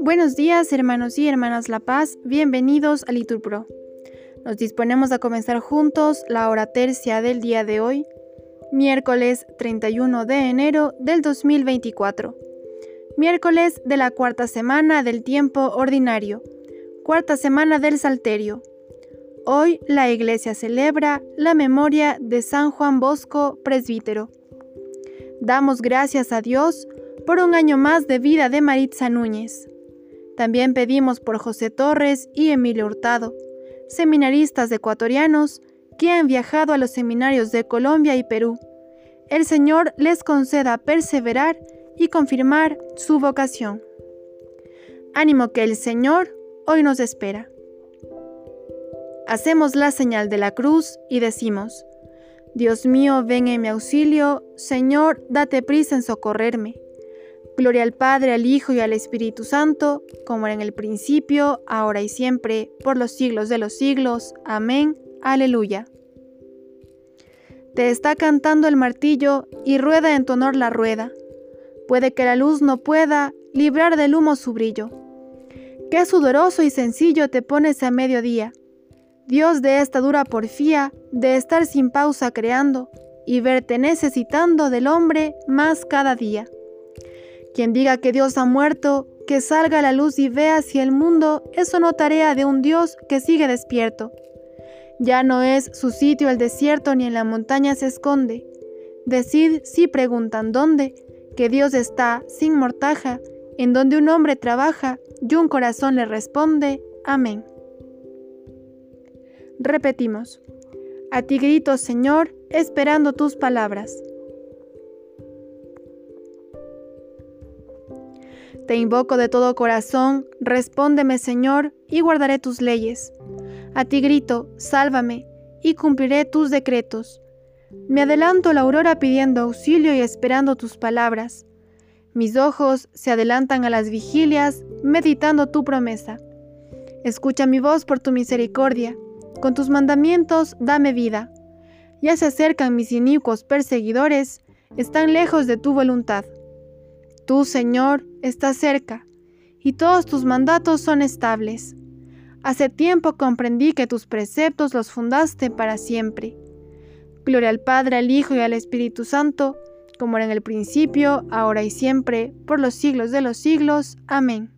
Buenos días, hermanos y hermanas La Paz, bienvenidos a Liturpro. Nos disponemos a comenzar juntos la hora tercia del día de hoy, miércoles 31 de enero del 2024, miércoles de la cuarta semana del tiempo ordinario, cuarta semana del Salterio. Hoy la Iglesia celebra la memoria de San Juan Bosco, presbítero. Damos gracias a Dios por un año más de vida de Maritza Núñez. También pedimos por José Torres y Emilio Hurtado, seminaristas ecuatorianos que han viajado a los seminarios de Colombia y Perú. El Señor les conceda perseverar y confirmar su vocación. Ánimo que el Señor hoy nos espera. Hacemos la señal de la cruz y decimos, Dios mío, ven en mi auxilio, Señor, date prisa en socorrerme. Gloria al Padre, al Hijo y al Espíritu Santo, como era en el principio, ahora y siempre, por los siglos de los siglos. Amén. Aleluya. Te está cantando el martillo y rueda en tu honor la rueda. Puede que la luz no pueda librar del humo su brillo. Qué sudoroso y sencillo te pones a mediodía. Dios de esta dura porfía, de estar sin pausa creando y verte necesitando del hombre más cada día. Quien diga que Dios ha muerto, que salga a la luz y vea si el mundo es o no tarea de un Dios que sigue despierto. Ya no es su sitio el desierto ni en la montaña se esconde. Decid si preguntan dónde, que Dios está sin mortaja, en donde un hombre trabaja y un corazón le responde. Amén. Repetimos. A ti grito, Señor, esperando tus palabras. Te invoco de todo corazón, respóndeme Señor, y guardaré tus leyes. A ti grito, sálvame, y cumpliré tus decretos. Me adelanto la aurora pidiendo auxilio y esperando tus palabras. Mis ojos se adelantan a las vigilias, meditando tu promesa. Escucha mi voz por tu misericordia, con tus mandamientos dame vida. Ya se acercan mis inicuos perseguidores, están lejos de tu voluntad. Tú, Señor, estás cerca, y todos tus mandatos son estables. Hace tiempo comprendí que tus preceptos los fundaste para siempre. Gloria al Padre, al Hijo y al Espíritu Santo, como era en el principio, ahora y siempre, por los siglos de los siglos. Amén.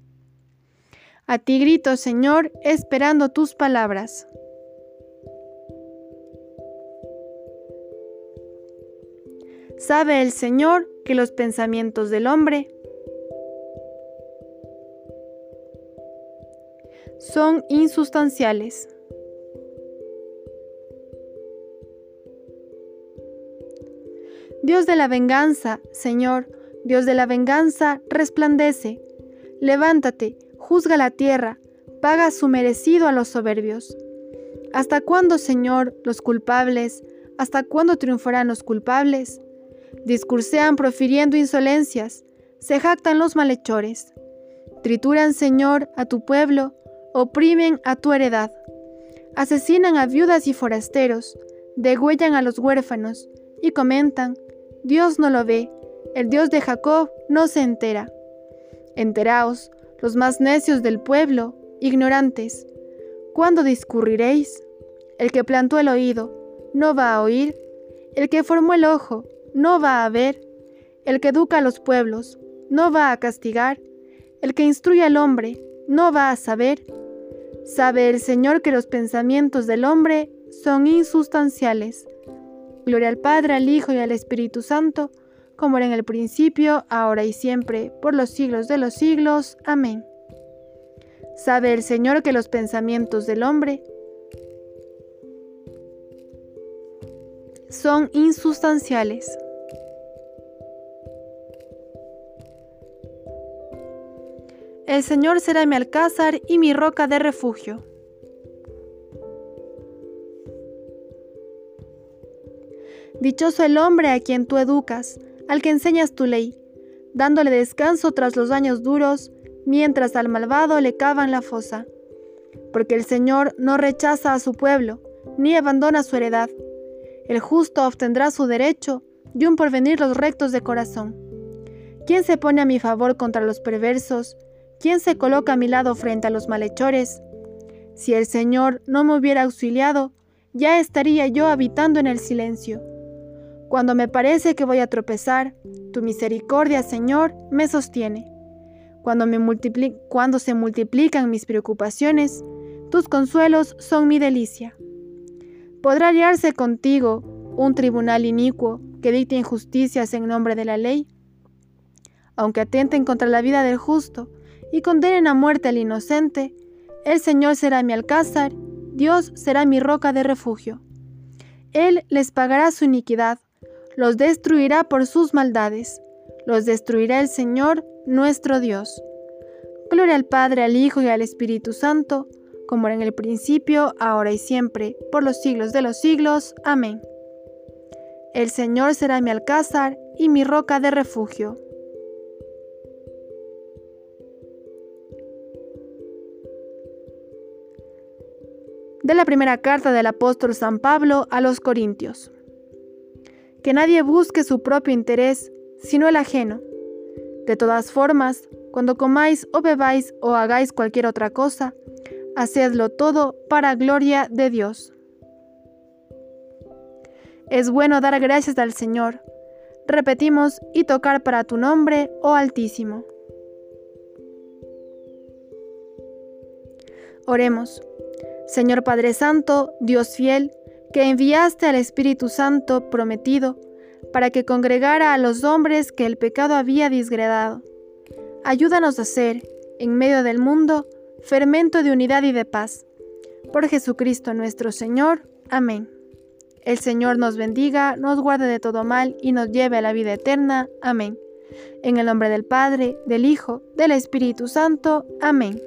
A ti grito, Señor, esperando tus palabras. Sabe el Señor que los pensamientos del hombre son insustanciales. Dios de la venganza, Señor, Dios de la venganza, resplandece. Levántate, juzga la tierra, paga su merecido a los soberbios. ¿Hasta cuándo, Señor, los culpables? ¿Hasta cuándo triunfarán los culpables? Discursean profiriendo insolencias, se jactan los malhechores. Trituran, Señor, a tu pueblo, oprimen a tu heredad. Asesinan a viudas y forasteros, degüellan a los huérfanos, y comentan, Dios no lo ve, el Dios de Jacob no se entera. Enteraos, los más necios del pueblo, ignorantes, ¿cuándo discurriréis? El que plantó el oído, ¿no va a oír? El que formó el ojo, no va a ver. El que educa a los pueblos no va a castigar. El que instruye al hombre no va a saber. Sabe el Señor que los pensamientos del hombre son insustanciales. Gloria al Padre, al Hijo y al Espíritu Santo, como era en el principio, ahora y siempre, por los siglos de los siglos. Amén. Sabe el Señor que los pensamientos del hombre son insustanciales. El Señor será mi alcázar y mi roca de refugio. Dichoso el hombre a quien tú educas, al que enseñas tu ley, dándole descanso tras los años duros, mientras al malvado le cavan la fosa. Porque el Señor no rechaza a su pueblo, ni abandona su heredad el justo obtendrá su derecho, y un porvenir los rectos de corazón. ¿Quién se pone a mi favor contra los perversos? ¿Quién se coloca a mi lado frente a los malhechores? Si el Señor no me hubiera auxiliado, ya estaría yo habitando en el silencio. Cuando me parece que voy a tropezar, tu misericordia, Señor, me sostiene. Cuando, cuando se multiplican mis preocupaciones, tus consuelos son mi delicia. ¿Podrá hallarse contigo un tribunal inicuo que dicte injusticias en nombre de la ley? Aunque atenten contra la vida del justo y condenen a muerte al inocente, el Señor será mi alcázar, Dios será mi roca de refugio. Él les pagará su iniquidad, los destruirá por sus maldades, los destruirá el Señor nuestro Dios. Gloria al Padre, al Hijo y al Espíritu Santo, como era en el principio, ahora y siempre, por los siglos de los siglos. Amén. El Señor será mi alcázar y mi roca de refugio. De la primera carta del apóstol San Pablo a los Corintios. Que nadie busque su propio interés, sino el ajeno. De todas formas, cuando comáis o bebáis o hagáis cualquier otra cosa, hacedlo todo para gloria de Dios. Es bueno dar gracias al Señor. Repetimos, y tocar para tu nombre, oh Altísimo. Oremos. Señor Padre Santo, Dios fiel, que enviaste al Espíritu Santo prometido para que congregara a los hombres que el pecado había disgredado. Ayúdanos a ser, en medio del mundo, fermento de unidad y de paz. Por Jesucristo nuestro Señor. Amén. El Señor nos bendiga, nos guarde de todo mal y nos lleve a la vida eterna. Amén. En el nombre del Padre, del Hijo, del Espíritu Santo. Amén.